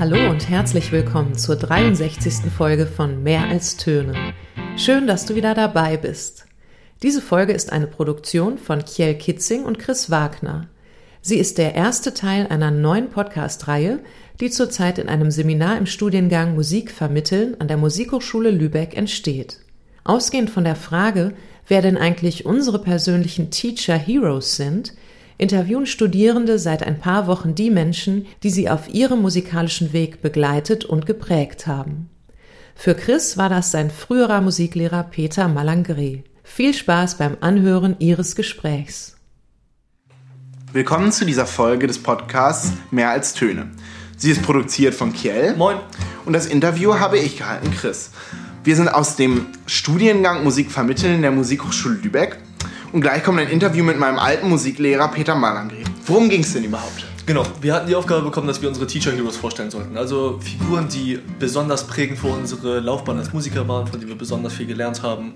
Hallo und herzlich willkommen zur 63. Folge von Mehr als Töne. Schön, dass du wieder dabei bist. Diese Folge ist eine Produktion von Kjell Kitzing und Chris Wagner. Sie ist der erste Teil einer neuen Podcast-Reihe, die zurzeit in einem Seminar im Studiengang Musik vermitteln an der Musikhochschule Lübeck entsteht. Ausgehend von der Frage, wer denn eigentlich unsere persönlichen Teacher Heroes sind, interviewen Studierende seit ein paar Wochen die Menschen, die sie auf ihrem musikalischen Weg begleitet und geprägt haben. Für Chris war das sein früherer Musiklehrer Peter Malangre. Viel Spaß beim Anhören ihres Gesprächs. Willkommen zu dieser Folge des Podcasts Mehr als Töne. Sie ist produziert von Kiel. Moin. Und das Interview habe ich gehalten, Chris. Wir sind aus dem Studiengang Musik vermitteln in der Musikhochschule Lübeck und gleich kommt ein Interview mit meinem alten Musiklehrer Peter Malangri. Worum ging es denn überhaupt? Genau, wir hatten die Aufgabe bekommen, dass wir unsere Teacher Heroes vorstellen sollten. Also Figuren, die besonders prägend für unsere Laufbahn als Musiker waren, von denen wir besonders viel gelernt haben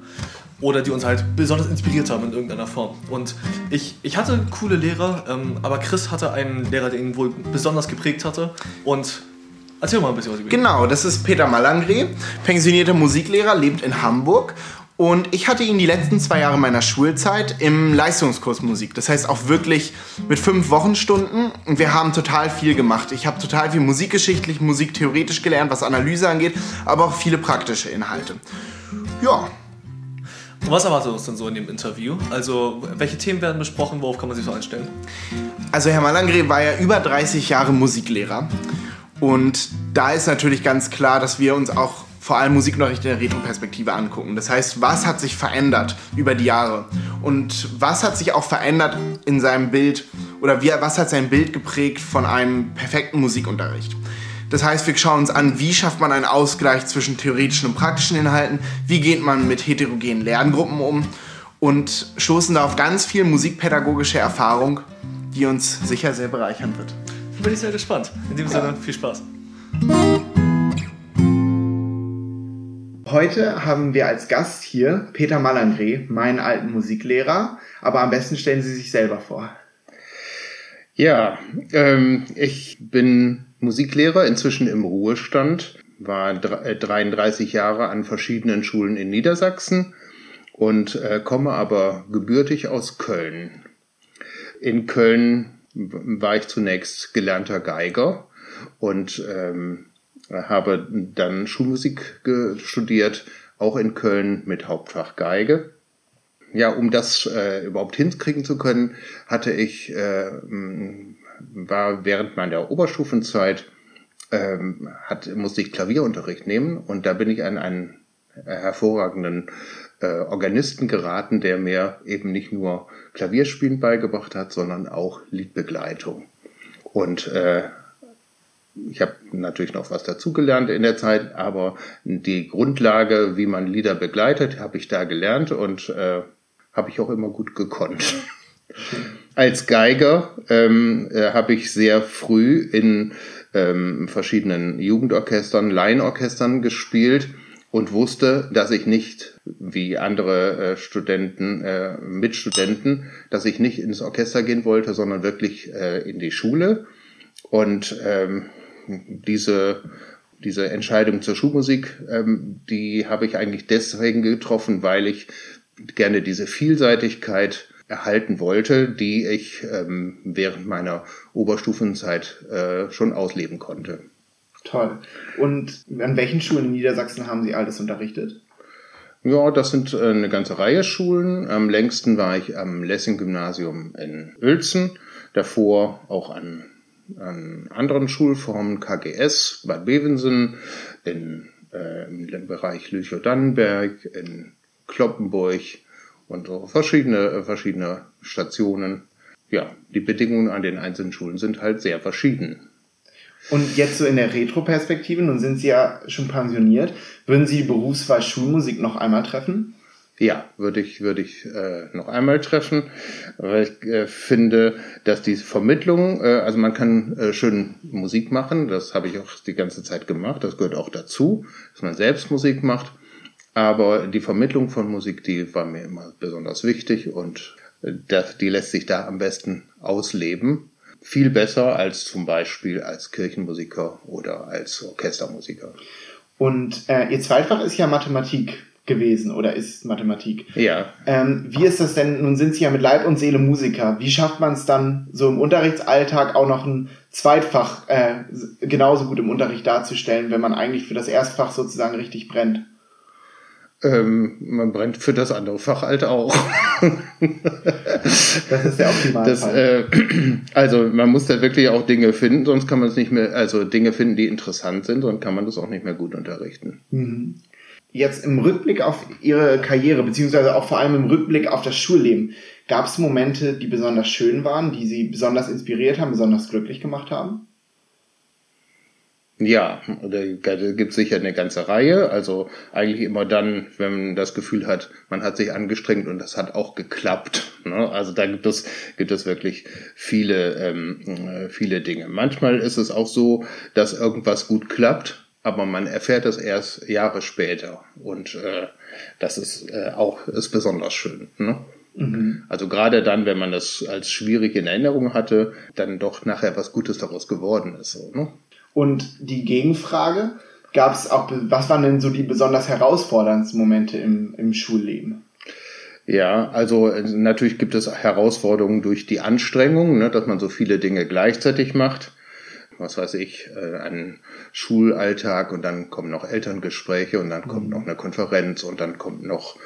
oder die uns halt besonders inspiriert haben in irgendeiner Form. Und ich, ich hatte coole Lehrer, ähm, aber Chris hatte einen Lehrer, der ihn wohl besonders geprägt hatte. Und erzähl mal ein bisschen was über ihn. Genau, das ist Peter Malangri, pensionierter Musiklehrer, lebt in Hamburg und ich hatte ihn die letzten zwei Jahre meiner Schulzeit im Leistungskurs Musik. Das heißt auch wirklich mit fünf Wochenstunden. Und wir haben total viel gemacht. Ich habe total viel musikgeschichtlich, musiktheoretisch gelernt, was Analyse angeht, aber auch viele praktische Inhalte. Ja. Und was erwartet uns denn so in dem Interview? Also, welche Themen werden besprochen? Worauf kann man sich so einstellen? Also, Herr Malangre war ja über 30 Jahre Musiklehrer. Und da ist natürlich ganz klar, dass wir uns auch vor allem Musikunterricht in der Retroperspektive angucken. Das heißt, was hat sich verändert über die Jahre? Und was hat sich auch verändert in seinem Bild oder wie, was hat sein Bild geprägt von einem perfekten Musikunterricht? Das heißt, wir schauen uns an, wie schafft man einen Ausgleich zwischen theoretischen und praktischen Inhalten, wie geht man mit heterogenen Lerngruppen um und stoßen da auf ganz viel musikpädagogische Erfahrung, die uns sicher sehr bereichern wird. Bin ich sehr gespannt. In dem Sinne, viel Spaß. Heute haben wir als Gast hier Peter Malangre, meinen alten Musiklehrer. Aber am besten stellen Sie sich selber vor. Ja, ähm, ich bin Musiklehrer, inzwischen im Ruhestand, war 33 äh, Jahre an verschiedenen Schulen in Niedersachsen und äh, komme aber gebürtig aus Köln. In Köln war ich zunächst gelernter Geiger und ähm, habe dann Schulmusik studiert, auch in Köln mit Hauptfach Geige. Ja, um das äh, überhaupt hinkriegen zu können, hatte ich, äh, war während meiner Oberstufenzeit, äh, hat, musste ich Klavierunterricht nehmen und da bin ich an einen hervorragenden äh, Organisten geraten, der mir eben nicht nur Klavierspielen beigebracht hat, sondern auch Liedbegleitung. Und äh, ich habe natürlich noch was dazugelernt in der Zeit, aber die Grundlage, wie man Lieder begleitet, habe ich da gelernt und äh, habe ich auch immer gut gekonnt. Als Geiger ähm, äh, habe ich sehr früh in ähm, verschiedenen Jugendorchestern, Laienorchestern gespielt und wusste, dass ich nicht, wie andere äh, Studenten, äh, Mitstudenten, dass ich nicht ins Orchester gehen wollte, sondern wirklich äh, in die Schule. Und ähm, diese, diese Entscheidung zur Schulmusik, ähm, die habe ich eigentlich deswegen getroffen, weil ich gerne diese Vielseitigkeit erhalten wollte, die ich ähm, während meiner Oberstufenzeit äh, schon ausleben konnte. Toll. Und an welchen Schulen in Niedersachsen haben Sie alles unterrichtet? Ja, das sind äh, eine ganze Reihe Schulen. Am längsten war ich am Lessing-Gymnasium in Uelzen, davor auch an an anderen Schulformen, KGS, Bad Bevensen, in, äh, im Bereich Lüchow-Dannenberg, in Kloppenburg und so verschiedene, äh, verschiedene Stationen. Ja, die Bedingungen an den einzelnen Schulen sind halt sehr verschieden. Und jetzt so in der Retro-Perspektive, nun sind Sie ja schon pensioniert, würden Sie die Berufswahl Schulmusik noch einmal treffen? Ja, würde ich, würde ich äh, noch einmal treffen, weil ich äh, finde, dass die Vermittlung, äh, also man kann äh, schön Musik machen, das habe ich auch die ganze Zeit gemacht, das gehört auch dazu, dass man selbst Musik macht, aber die Vermittlung von Musik, die war mir immer besonders wichtig und äh, das, die lässt sich da am besten ausleben. viel besser als zum Beispiel als Kirchenmusiker oder als Orchestermusiker. Und äh, Ihr Zweitfach ist ja Mathematik gewesen oder ist Mathematik. Ja. Ähm, wie ist das denn? Nun sind Sie ja mit Leib und Seele Musiker. Wie schafft man es dann, so im Unterrichtsalltag auch noch ein Zweitfach äh, genauso gut im Unterricht darzustellen, wenn man eigentlich für das Erstfach sozusagen richtig brennt? Ähm, man brennt für das andere Fach halt auch. das ist der Optimalfall. Äh, also man muss da wirklich auch Dinge finden, sonst kann man es nicht mehr, also Dinge finden, die interessant sind, sonst kann man das auch nicht mehr gut unterrichten. Mhm. Jetzt im Rückblick auf Ihre Karriere, beziehungsweise auch vor allem im Rückblick auf das Schulleben, gab es Momente, die besonders schön waren, die Sie besonders inspiriert haben, besonders glücklich gemacht haben? Ja, da gibt sicher eine ganze Reihe. Also eigentlich immer dann, wenn man das Gefühl hat, man hat sich angestrengt und das hat auch geklappt. Ne? Also da gibt es gibt es wirklich viele ähm, äh, viele Dinge. Manchmal ist es auch so, dass irgendwas gut klappt, aber man erfährt es erst Jahre später und äh, das ist äh, auch ist besonders schön. Ne? Mhm. Also gerade dann, wenn man das als schwierig in Erinnerung hatte, dann doch nachher was Gutes daraus geworden ist. So, ne? Und die Gegenfrage, gab es auch, was waren denn so die besonders herausforderndsten Momente im, im Schulleben? Ja, also äh, natürlich gibt es Herausforderungen durch die Anstrengung, ne, dass man so viele Dinge gleichzeitig macht. Was weiß ich, äh, ein Schulalltag und dann kommen noch Elterngespräche und dann kommt mhm. noch eine Konferenz und dann kommt noch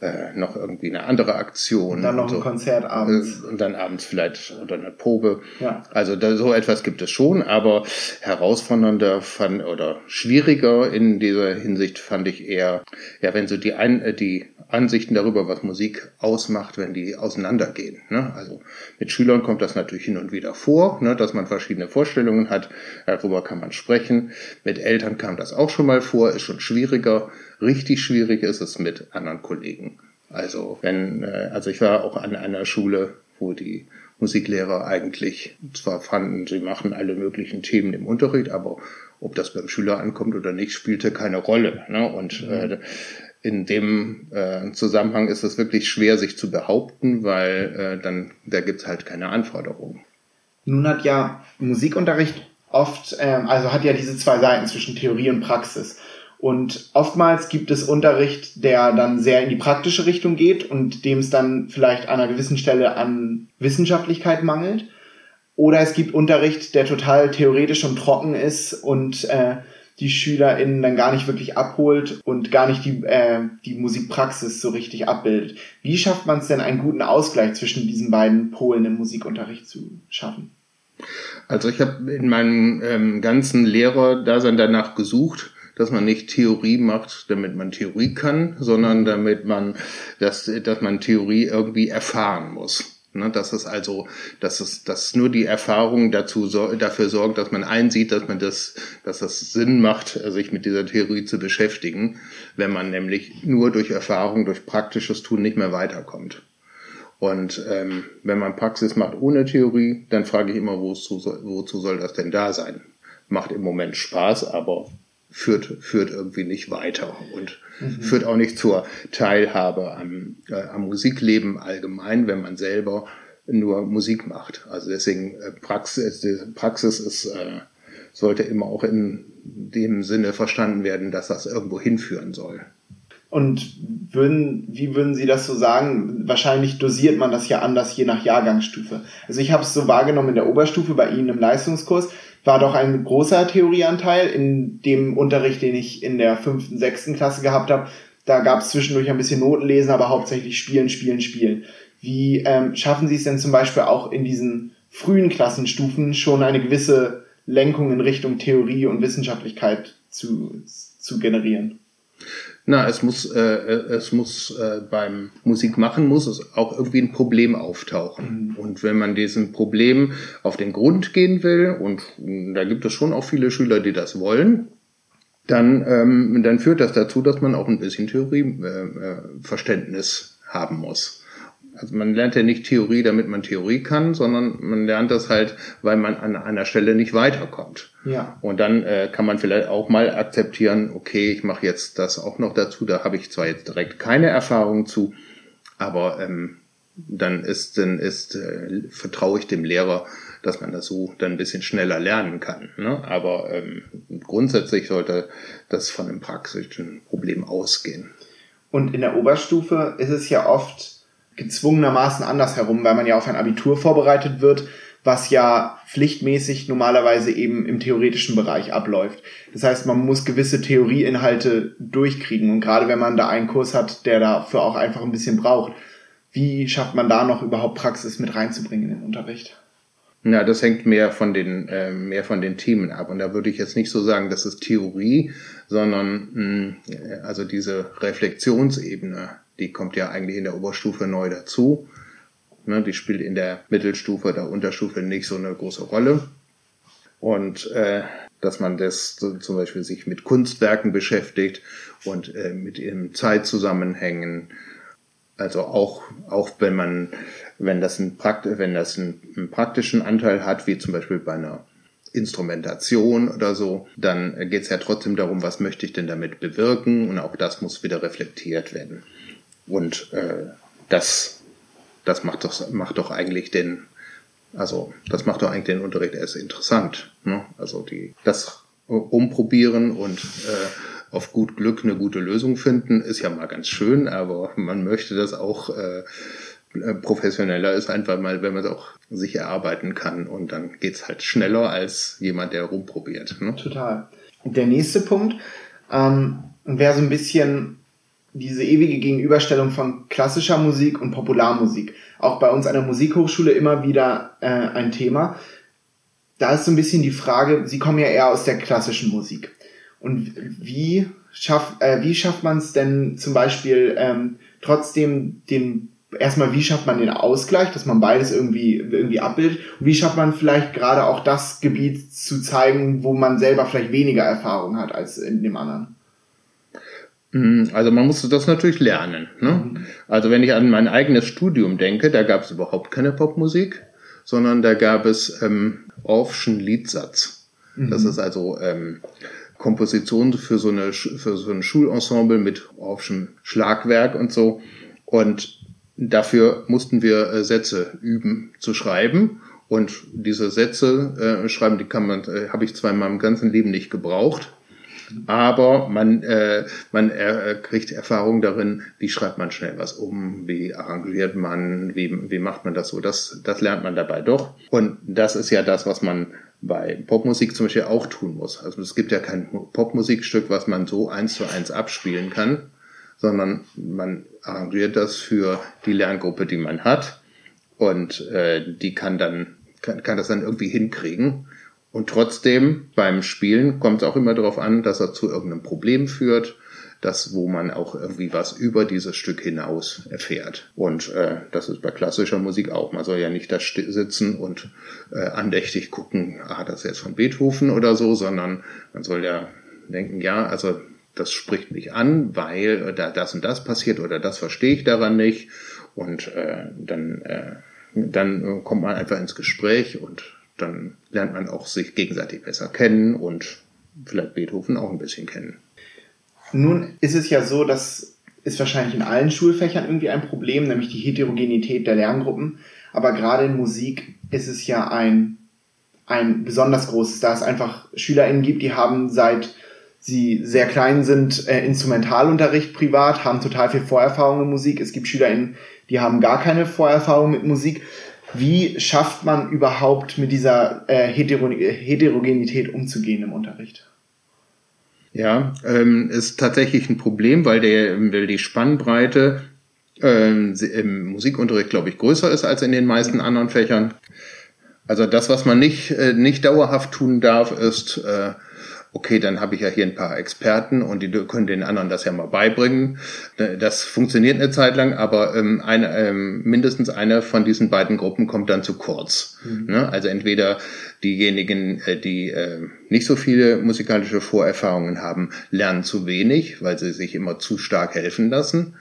äh, noch irgendwie eine andere Aktion. Und dann noch und so. ein Konzert abends. Äh, und dann abends vielleicht oder eine Probe. Ja. Also da, so etwas gibt es schon, aber herausfordernder fand oder schwieriger in dieser Hinsicht fand ich eher, ja, wenn so die, ein, äh, die Ansichten darüber, was Musik ausmacht, wenn die auseinandergehen. Ne? Also mit Schülern kommt das natürlich hin und wieder vor, ne, dass man verschiedene Vorstellungen hat, darüber kann man sprechen. Mit Eltern kam das auch schon mal vor, ist schon schwieriger. Richtig schwierig ist es mit anderen Kollegen. Also wenn, äh, also ich war auch an einer Schule, wo die Musiklehrer eigentlich zwar fanden, sie machen alle möglichen Themen im Unterricht, aber ob das beim Schüler ankommt oder nicht, spielte keine Rolle. Ne? Und mhm. äh, in dem äh, Zusammenhang ist es wirklich schwer, sich zu behaupten, weil äh, dann da gibt's halt keine Anforderungen. Nun hat ja Musikunterricht oft, ähm, also hat ja diese zwei Seiten zwischen Theorie und Praxis. Und oftmals gibt es Unterricht, der dann sehr in die praktische Richtung geht und dem es dann vielleicht an einer gewissen Stelle an Wissenschaftlichkeit mangelt. Oder es gibt Unterricht, der total theoretisch und trocken ist und äh, die SchülerInnen dann gar nicht wirklich abholt und gar nicht die, äh, die Musikpraxis so richtig abbildet. Wie schafft man es denn, einen guten Ausgleich zwischen diesen beiden Polen im Musikunterricht zu schaffen? Also ich habe in meinem ähm, ganzen Lehrerdasein danach gesucht, dass man nicht Theorie macht, damit man Theorie kann, sondern damit man, dass, dass man Theorie irgendwie erfahren muss. Ne, dass es also, dass es, dass nur die Erfahrung dazu dafür sorgt, dass man einsieht, dass man das, dass das Sinn macht, sich mit dieser Theorie zu beschäftigen, wenn man nämlich nur durch Erfahrung, durch praktisches Tun nicht mehr weiterkommt. Und ähm, wenn man Praxis macht ohne Theorie, dann frage ich immer, wozu, wozu soll das denn da sein? Macht im Moment Spaß, aber führt, führt irgendwie nicht weiter und mhm. führt auch nicht zur Teilhabe am, äh, am Musikleben allgemein, wenn man selber nur Musik macht. Also deswegen äh, Praxis, Praxis ist, äh, sollte immer auch in dem Sinne verstanden werden, dass das irgendwo hinführen soll. Und würden, wie würden Sie das so sagen? Wahrscheinlich dosiert man das ja anders je nach Jahrgangsstufe. Also ich habe es so wahrgenommen in der Oberstufe bei Ihnen im Leistungskurs, war doch ein großer Theorieanteil in dem Unterricht, den ich in der fünften, sechsten Klasse gehabt habe. Da gab es zwischendurch ein bisschen Notenlesen, aber hauptsächlich Spielen, Spielen, Spielen. Wie ähm, schaffen Sie es denn zum Beispiel auch in diesen frühen Klassenstufen schon eine gewisse Lenkung in Richtung Theorie und Wissenschaftlichkeit zu, zu generieren? Na, es muss, äh, äh, es muss äh, beim Musikmachen muss es auch irgendwie ein Problem auftauchen. Mhm. Und wenn man diesem Problem auf den Grund gehen will, und da gibt es schon auch viele Schüler, die das wollen, dann, ähm, dann führt das dazu, dass man auch ein bisschen Theorieverständnis äh, haben muss. Also man lernt ja nicht Theorie, damit man Theorie kann, sondern man lernt das halt, weil man an einer Stelle nicht weiterkommt. Ja. Und dann äh, kann man vielleicht auch mal akzeptieren, okay, ich mache jetzt das auch noch dazu, da habe ich zwar jetzt direkt keine Erfahrung zu, aber ähm, dann ist, dann ist, äh, vertraue ich dem Lehrer, dass man das so dann ein bisschen schneller lernen kann. Ne? Aber ähm, grundsätzlich sollte das von einem praktischen Problem ausgehen. Und in der Oberstufe ist es ja oft gezwungenermaßen andersherum, weil man ja auf ein Abitur vorbereitet wird, was ja pflichtmäßig normalerweise eben im theoretischen Bereich abläuft. Das heißt, man muss gewisse Theorieinhalte durchkriegen und gerade wenn man da einen Kurs hat, der dafür auch einfach ein bisschen braucht, wie schafft man da noch überhaupt Praxis mit reinzubringen in den Unterricht? Ja, das hängt mehr von den äh, mehr von den Themen ab und da würde ich jetzt nicht so sagen, das ist Theorie, sondern mh, also diese Reflexionsebene, die kommt ja eigentlich in der Oberstufe neu dazu. Ne, die spielt in der Mittelstufe oder Unterstufe nicht so eine große Rolle. Und äh, dass man das zum Beispiel sich mit Kunstwerken beschäftigt und äh, mit ihren Zeitzusammenhängen. Also auch, auch wenn man, wenn das, ein Prakt wenn das einen, einen praktischen Anteil hat, wie zum Beispiel bei einer Instrumentation oder so, dann geht es ja trotzdem darum, was möchte ich denn damit bewirken und auch das muss wieder reflektiert werden. Und äh, das, das macht doch, macht doch eigentlich den, also das macht doch eigentlich den Unterricht erst interessant. Ne? Also die, das umprobieren und äh, auf gut Glück eine gute Lösung finden, ist ja mal ganz schön, aber man möchte das auch äh, professioneller ist einfach mal, wenn man es auch sich erarbeiten kann und dann geht's halt schneller als jemand, der rumprobiert. Ne? Total. Der nächste Punkt ähm, wäre so ein bisschen diese ewige Gegenüberstellung von klassischer Musik und Popularmusik. Auch bei uns an der Musikhochschule immer wieder äh, ein Thema. Da ist so ein bisschen die Frage, Sie kommen ja eher aus der klassischen Musik. Und wie, schaff, äh, wie schafft man es denn zum Beispiel ähm, trotzdem den erstmal, wie schafft man den Ausgleich, dass man beides irgendwie, irgendwie abbildet? Und wie schafft man vielleicht gerade auch das Gebiet zu zeigen, wo man selber vielleicht weniger Erfahrung hat als in dem anderen? Mhm, also man musste das natürlich lernen. Ne? Mhm. Also wenn ich an mein eigenes Studium denke, da gab es überhaupt keine Popmusik, sondern da gab es ähm, Orffschen Liedsatz. Mhm. Das ist also ähm, Komposition für so, eine, für so ein Schulensemble mit Orffschem Schlagwerk und so. Und dafür mussten wir äh, Sätze üben zu schreiben. Und diese Sätze äh, schreiben, die kann man, äh, habe ich zwar in meinem ganzen Leben nicht gebraucht aber man, äh, man äh, kriegt Erfahrung darin, wie schreibt man schnell was um, wie arrangiert man, wie, wie macht man das so. Das, das lernt man dabei doch. Und das ist ja das, was man bei Popmusik zum Beispiel auch tun muss. Also es gibt ja kein Popmusikstück, was man so eins zu eins abspielen kann, sondern man arrangiert das für die Lerngruppe, die man hat. Und äh, die kann dann kann, kann das dann irgendwie hinkriegen. Und trotzdem beim Spielen kommt es auch immer darauf an, dass er zu irgendeinem Problem führt, das, wo man auch irgendwie was über dieses Stück hinaus erfährt. Und äh, das ist bei klassischer Musik auch. Man soll ja nicht da sitzen und äh, andächtig gucken, ah, das ist jetzt von Beethoven oder so, sondern man soll ja denken, ja, also das spricht mich an, weil da das und das passiert oder das verstehe ich daran nicht. Und äh, dann, äh, dann kommt man einfach ins Gespräch und dann lernt man auch sich gegenseitig besser kennen und vielleicht Beethoven auch ein bisschen kennen. Nun ist es ja so, dass ist wahrscheinlich in allen Schulfächern irgendwie ein Problem, nämlich die Heterogenität der Lerngruppen. Aber gerade in Musik ist es ja ein, ein besonders großes, da es einfach SchülerInnen gibt, die haben seit sie sehr klein sind, äh, Instrumentalunterricht privat, haben total viel Vorerfahrung in Musik. Es gibt SchülerInnen, die haben gar keine Vorerfahrung mit Musik. Wie schafft man überhaupt mit dieser äh, Heterogenität umzugehen im Unterricht? Ja, ähm, ist tatsächlich ein Problem, weil, der, weil die Spannbreite ähm, im Musikunterricht, glaube ich, größer ist als in den meisten anderen Fächern. Also das, was man nicht, äh, nicht dauerhaft tun darf, ist äh, okay, dann habe ich ja hier ein paar Experten und die können den anderen das ja mal beibringen. Das funktioniert eine Zeit lang, aber ähm, eine, ähm, mindestens eine von diesen beiden Gruppen kommt dann zu kurz. Mhm. Ne? Also entweder diejenigen, äh, die äh, nicht so viele musikalische Vorerfahrungen haben, lernen zu wenig, weil sie sich immer zu stark helfen lassen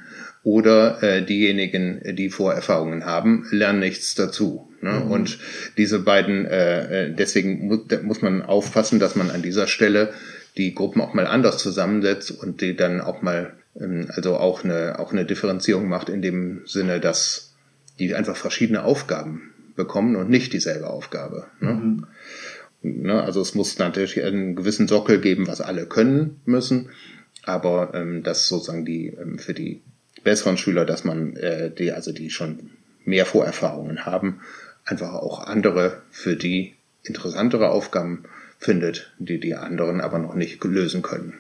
oder äh, diejenigen, die Vorerfahrungen haben, lernen nichts dazu. Ne? Mhm. Und diese beiden, äh, äh, deswegen mu muss man aufpassen, dass man an dieser Stelle die Gruppen auch mal anders zusammensetzt und die dann auch mal, ähm, also auch eine, auch eine Differenzierung macht in dem Sinne, dass die einfach verschiedene Aufgaben bekommen und nicht dieselbe Aufgabe. Ne? Mhm. Ne, also es muss natürlich einen gewissen Sockel geben, was alle können müssen, aber ähm, das sozusagen die ähm, für die besseren Schüler, dass man äh, die also die schon mehr Vorerfahrungen haben, einfach auch andere für die interessantere Aufgaben findet, die die anderen aber noch nicht lösen können.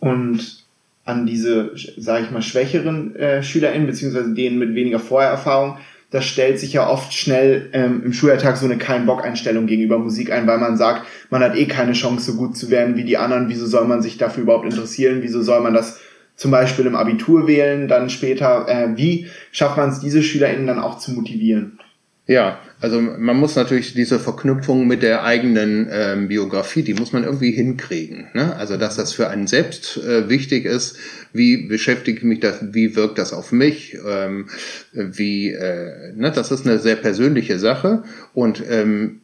Und an diese, sage ich mal, schwächeren äh, SchülerInnen, beziehungsweise denen mit weniger Vorerfahrung, da stellt sich ja oft schnell ähm, im Schulalltag so eine Kein-Bock-Einstellung gegenüber Musik ein, weil man sagt, man hat eh keine Chance, so gut zu werden wie die anderen. Wieso soll man sich dafür überhaupt interessieren? Wieso soll man das zum Beispiel im Abitur wählen, dann später? Äh, wie schafft man es, diese SchülerInnen dann auch zu motivieren? Ja, also man muss natürlich diese Verknüpfung mit der eigenen ähm, Biografie, die muss man irgendwie hinkriegen. Ne? Also dass das für einen selbst äh, wichtig ist, wie beschäftige mich das, wie wirkt das auf mich, ähm, wie, äh, ne? das ist eine sehr persönliche Sache und ähm,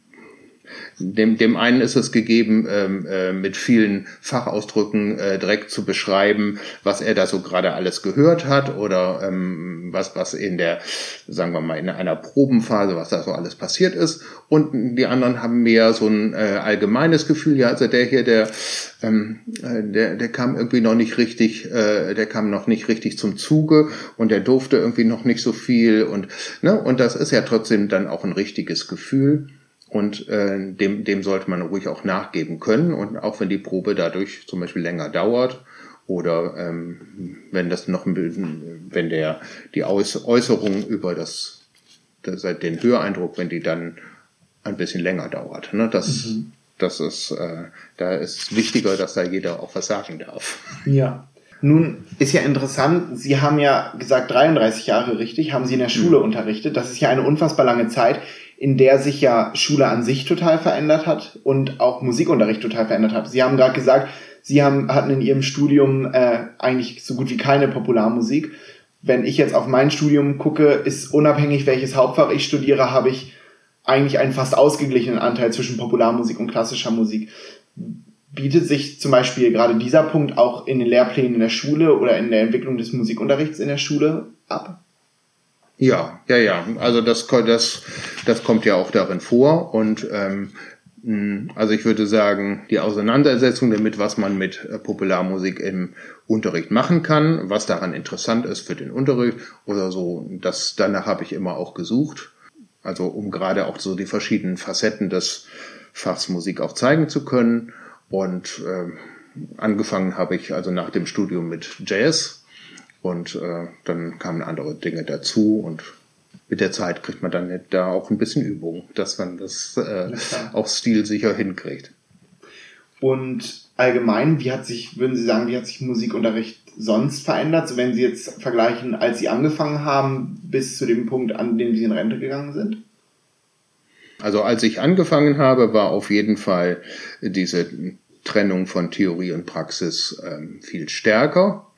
dem, dem einen ist es gegeben, ähm, äh, mit vielen Fachausdrücken äh, direkt zu beschreiben, was er da so gerade alles gehört hat oder ähm, was, was in der, sagen wir mal, in einer Probenphase, was da so alles passiert ist. Und die anderen haben mehr so ein äh, allgemeines Gefühl, ja, also der hier, der, ähm, äh, der, der kam irgendwie noch nicht richtig, äh, der kam noch nicht richtig zum Zuge und der durfte irgendwie noch nicht so viel und, ne, und das ist ja trotzdem dann auch ein richtiges Gefühl. Und äh, dem, dem sollte man ruhig auch nachgeben können. Und auch wenn die Probe dadurch zum Beispiel länger dauert oder ähm, wenn das noch wenn der die Aus, Äußerung über das, das den Höreindruck, wenn die dann ein bisschen länger dauert. Ne? Das, mhm. das ist, äh, da ist wichtiger, dass da jeder auch was sagen darf. Ja. Nun ist ja interessant, Sie haben ja gesagt 33 Jahre richtig, haben Sie in der Schule mhm. unterrichtet. Das ist ja eine unfassbar lange Zeit in der sich ja Schule an sich total verändert hat und auch Musikunterricht total verändert hat. Sie haben gerade gesagt, Sie haben, hatten in Ihrem Studium äh, eigentlich so gut wie keine Popularmusik. Wenn ich jetzt auf mein Studium gucke, ist unabhängig, welches Hauptfach ich studiere, habe ich eigentlich einen fast ausgeglichenen Anteil zwischen Popularmusik und klassischer Musik. Bietet sich zum Beispiel gerade dieser Punkt auch in den Lehrplänen in der Schule oder in der Entwicklung des Musikunterrichts in der Schule ab? Ja, ja, ja. Also das, das, das kommt ja auch darin vor. Und ähm, also ich würde sagen, die Auseinandersetzung damit, was man mit äh, Popularmusik im Unterricht machen kann, was daran interessant ist für den Unterricht oder so, das danach habe ich immer auch gesucht. Also um gerade auch so die verschiedenen Facetten des Fachs Musik auch zeigen zu können. Und äh, angefangen habe ich also nach dem Studium mit Jazz und äh, dann kamen andere Dinge dazu und mit der Zeit kriegt man dann da auch ein bisschen Übung, dass man das äh, auch stilsicher hinkriegt. Und allgemein, wie hat sich, würden Sie sagen, wie hat sich Musikunterricht sonst verändert? So wenn Sie jetzt vergleichen, als Sie angefangen haben, bis zu dem Punkt, an dem Sie in Rente gegangen sind? Also als ich angefangen habe, war auf jeden Fall diese Trennung von Theorie und Praxis ähm, viel stärker.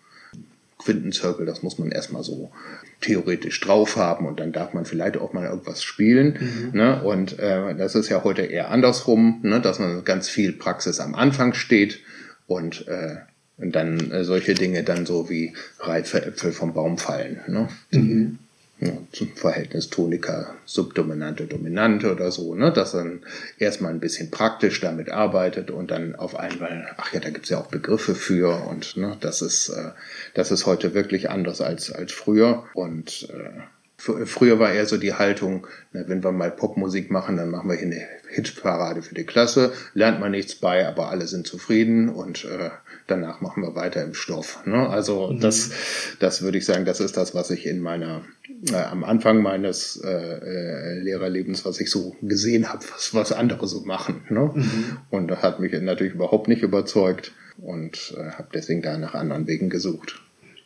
Quintenzirkel, das muss man erstmal so theoretisch drauf haben und dann darf man vielleicht auch mal irgendwas spielen. Mhm. Ne? Und äh, das ist ja heute eher andersrum, ne? dass man ganz viel Praxis am Anfang steht und, äh, und dann äh, solche Dinge dann so wie reife Äpfel vom Baum fallen. Ne? Mhm ja, zum Verhältnis Tonika Subdominante Dominante oder so, ne, dass man erstmal ein bisschen praktisch damit arbeitet und dann auf einmal, ach ja, da gibt's ja auch Begriffe für und ne, das ist äh, das ist heute wirklich anders als als früher. Und äh, Früher war eher so die Haltung, na, wenn wir mal Popmusik machen, dann machen wir hier eine Hitparade für die Klasse, lernt man nichts bei, aber alle sind zufrieden und äh, danach machen wir weiter im Stoff. Ne? Also mhm. das, das würde ich sagen, das ist das, was ich in meiner äh, am Anfang meines äh, äh, Lehrerlebens, was ich so gesehen habe, was, was andere so machen. Ne? Mhm. Und das hat mich natürlich überhaupt nicht überzeugt und äh, habe deswegen da nach anderen Wegen gesucht.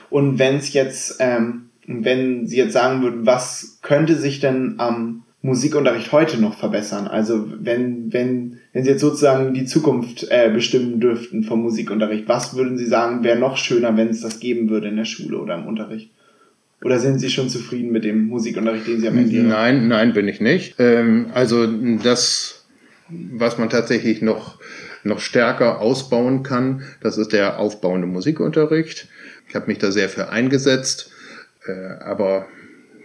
Und wenn es jetzt ähm wenn Sie jetzt sagen würden, was könnte sich denn am Musikunterricht heute noch verbessern? Also wenn, wenn, wenn Sie jetzt sozusagen die Zukunft äh, bestimmen dürften vom Musikunterricht, was würden Sie sagen, wäre noch schöner, wenn es das geben würde in der Schule oder im Unterricht? Oder sind Sie schon zufrieden mit dem Musikunterricht, den Sie am Ende Nein, nein, bin ich nicht. Ähm, also das, was man tatsächlich noch, noch stärker ausbauen kann, das ist der aufbauende Musikunterricht. Ich habe mich da sehr für eingesetzt äh, aber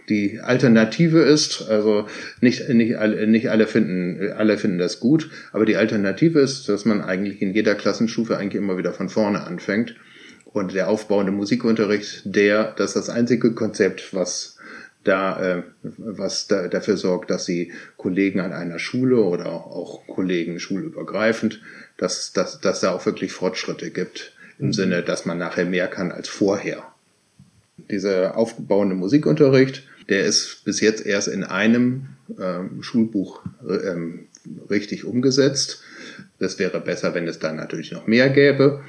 die Alternative ist, also nicht, nicht, alle, nicht alle finden, alle finden das gut, aber die Alternative ist, dass man eigentlich in jeder Klassenstufe eigentlich immer wieder von vorne anfängt. Und der aufbauende Musikunterricht, der, das ist das einzige Konzept, was da, äh, was da, dafür sorgt, dass sie Kollegen an einer Schule oder auch Kollegen schulübergreifend, dass, dass, dass da auch wirklich Fortschritte gibt im mhm. Sinne, dass man nachher mehr kann als vorher. Dieser aufbauende Musikunterricht, der ist bis jetzt erst in einem ähm, Schulbuch ähm, richtig umgesetzt. Das wäre besser, wenn es da natürlich noch mehr gäbe.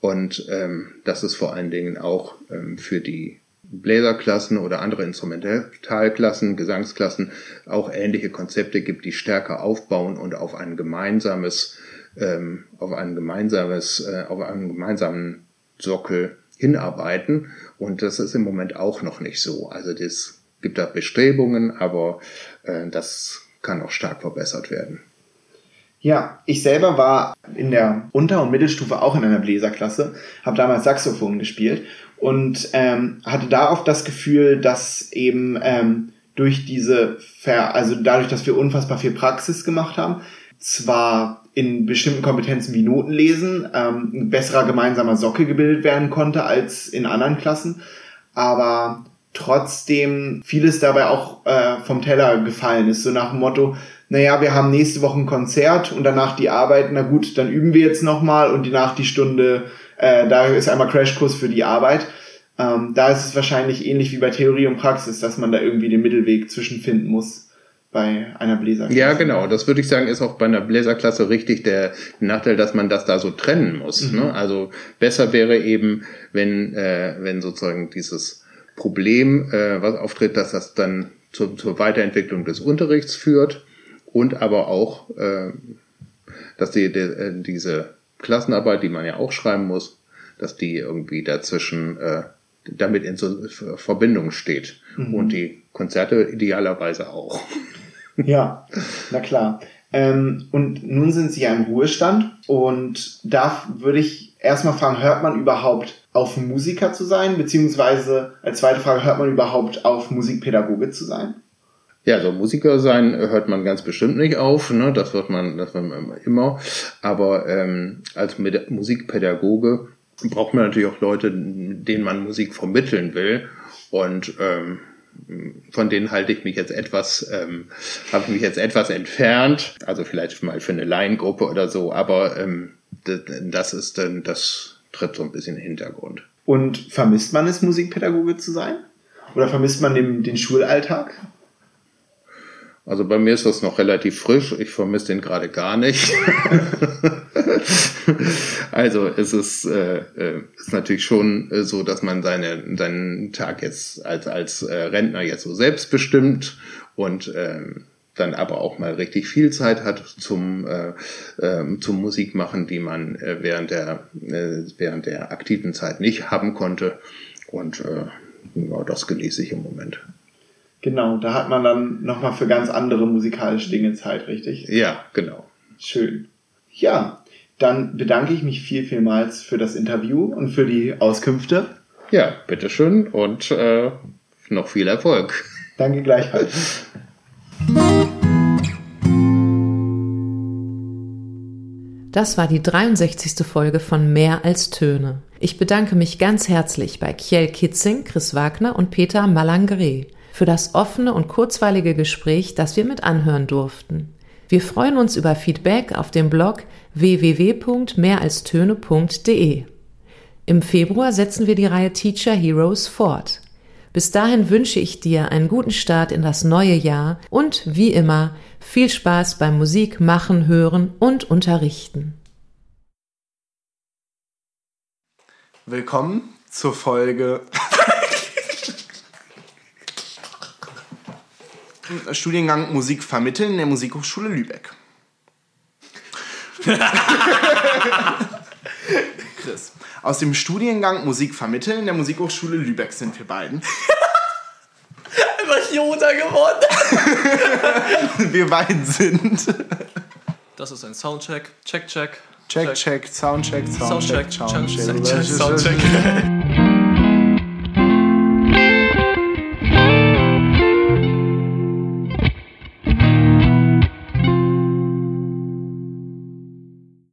Und ähm, dass es vor allen Dingen auch ähm, für die Bläserklassen oder andere Instrumentalklassen, Gesangsklassen auch ähnliche Konzepte gibt, die stärker aufbauen und auf ein gemeinsames, ähm, auf ein gemeinsames, äh, auf einen gemeinsamen Sockel hinarbeiten. Und das ist im Moment auch noch nicht so. Also das gibt da Bestrebungen, aber äh, das kann auch stark verbessert werden. Ja, ich selber war in der Unter- und Mittelstufe auch in einer Bläserklasse, habe damals Saxophon gespielt und ähm, hatte da oft das Gefühl, dass eben ähm, durch diese, Ver also dadurch, dass wir unfassbar viel Praxis gemacht haben, zwar in bestimmten Kompetenzen wie Notenlesen ähm, ein besserer gemeinsamer Sockel gebildet werden konnte als in anderen Klassen, aber trotzdem vieles dabei auch äh, vom Teller gefallen ist, so nach dem Motto, naja, wir haben nächste Woche ein Konzert und danach die Arbeit, na gut, dann üben wir jetzt nochmal und danach die Stunde, äh, da ist einmal Crashkurs für die Arbeit. Ähm, da ist es wahrscheinlich ähnlich wie bei Theorie und Praxis, dass man da irgendwie den Mittelweg zwischenfinden muss bei einer Bläserklasse. Ja, genau. Das würde ich sagen, ist auch bei einer Bläserklasse richtig der Nachteil, dass man das da so trennen muss. Mhm. Ne? Also besser wäre eben, wenn, äh, wenn sozusagen dieses Problem, äh, was auftritt, dass das dann zur, zur Weiterentwicklung des Unterrichts führt und aber auch, äh, dass die, die, äh, diese Klassenarbeit, die man ja auch schreiben muss, dass die irgendwie dazwischen äh, damit in so Verbindung steht. Mhm. Und die Konzerte idealerweise auch. Ja, na klar. Ähm, und nun sind Sie ja im Ruhestand und da würde ich erstmal fragen, hört man überhaupt auf Musiker zu sein? Beziehungsweise als zweite Frage, hört man überhaupt auf Musikpädagoge zu sein? Ja, so Musiker sein hört man ganz bestimmt nicht auf, ne? das wird man, das wird man immer. Aber ähm, als Musikpädagoge braucht man natürlich auch Leute, denen man Musik vermitteln will. Und ähm, von denen halte ich mich jetzt etwas, ähm, habe ich mich jetzt etwas entfernt. Also vielleicht mal für eine Laiengruppe oder so, aber ähm, das ist dann, das tritt so ein bisschen in den Hintergrund. Und vermisst man es, Musikpädagoge zu sein? Oder vermisst man den, den Schulalltag? Also bei mir ist das noch relativ frisch. Ich vermisse den gerade gar nicht. also es ist, äh, äh, ist natürlich schon äh, so, dass man seine, seinen Tag jetzt als, als äh, Rentner jetzt so selbstbestimmt und äh, dann aber auch mal richtig viel Zeit hat zum, äh, äh, zum Musikmachen, die man äh, während, der, äh, während der aktiven Zeit nicht haben konnte. Und äh, ja, das genieße ich im Moment. Genau, da hat man dann nochmal für ganz andere musikalische Dinge Zeit, richtig? Ja, genau. Schön. Ja, dann bedanke ich mich viel, vielmals für das Interview und für die Auskünfte. Ja, bitteschön und äh, noch viel Erfolg. Danke gleichfalls. Das war die 63. Folge von Mehr als Töne. Ich bedanke mich ganz herzlich bei Kjell Kitzing, Chris Wagner und Peter Malangre für das offene und kurzweilige Gespräch, das wir mit anhören durften. Wir freuen uns über Feedback auf dem Blog www.mehralstöne.de. Im Februar setzen wir die Reihe Teacher Heroes fort. Bis dahin wünsche ich dir einen guten Start in das neue Jahr und wie immer viel Spaß beim Musik machen, hören und unterrichten. Willkommen zur Folge Studiengang Musik vermitteln in der Musikhochschule Lübeck. Chris. Aus dem Studiengang Musik vermitteln in der Musikhochschule Lübeck sind wir beiden. Einfach Jota geworden. wir beiden sind. Das ist ein Soundcheck. Check, check. Check, check, Soundcheck, Soundcheck, Soundcheck, Soundcheck. Soundcheck.